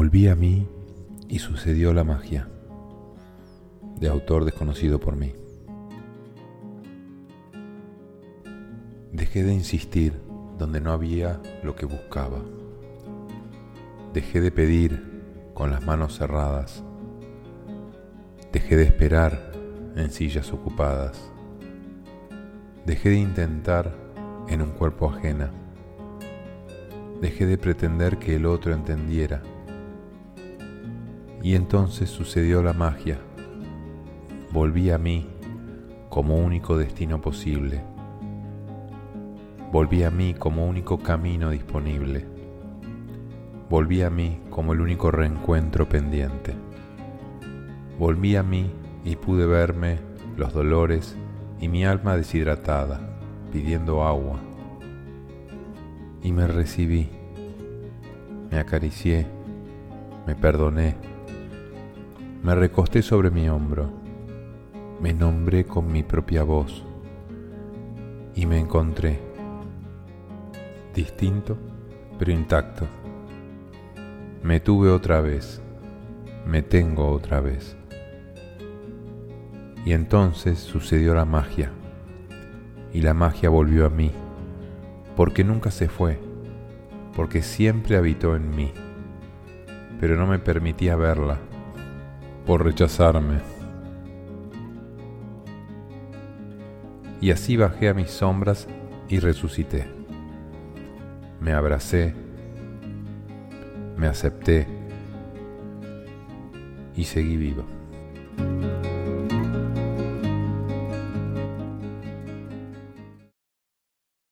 Volví a mí y sucedió la magia, de autor desconocido por mí. Dejé de insistir donde no había lo que buscaba. Dejé de pedir con las manos cerradas. Dejé de esperar en sillas ocupadas. Dejé de intentar en un cuerpo ajena. Dejé de pretender que el otro entendiera y entonces sucedió la magia. Volví a mí como único destino posible. Volví a mí como único camino disponible. Volví a mí como el único reencuentro pendiente. Volví a mí y pude verme los dolores y mi alma deshidratada, pidiendo agua. Y me recibí, me acaricié, me perdoné me recosté sobre mi hombro, me nombré con mi propia voz. Y me encontré. Distinto pero intacto. Me tuve otra vez, me tengo otra vez. Y entonces sucedió la magia, y la magia volvió a mí, porque nunca se fue, porque siempre habitó en mí, pero no me permitía verla por rechazarme. Y así bajé a mis sombras y resucité. Me abracé, me acepté y seguí vivo.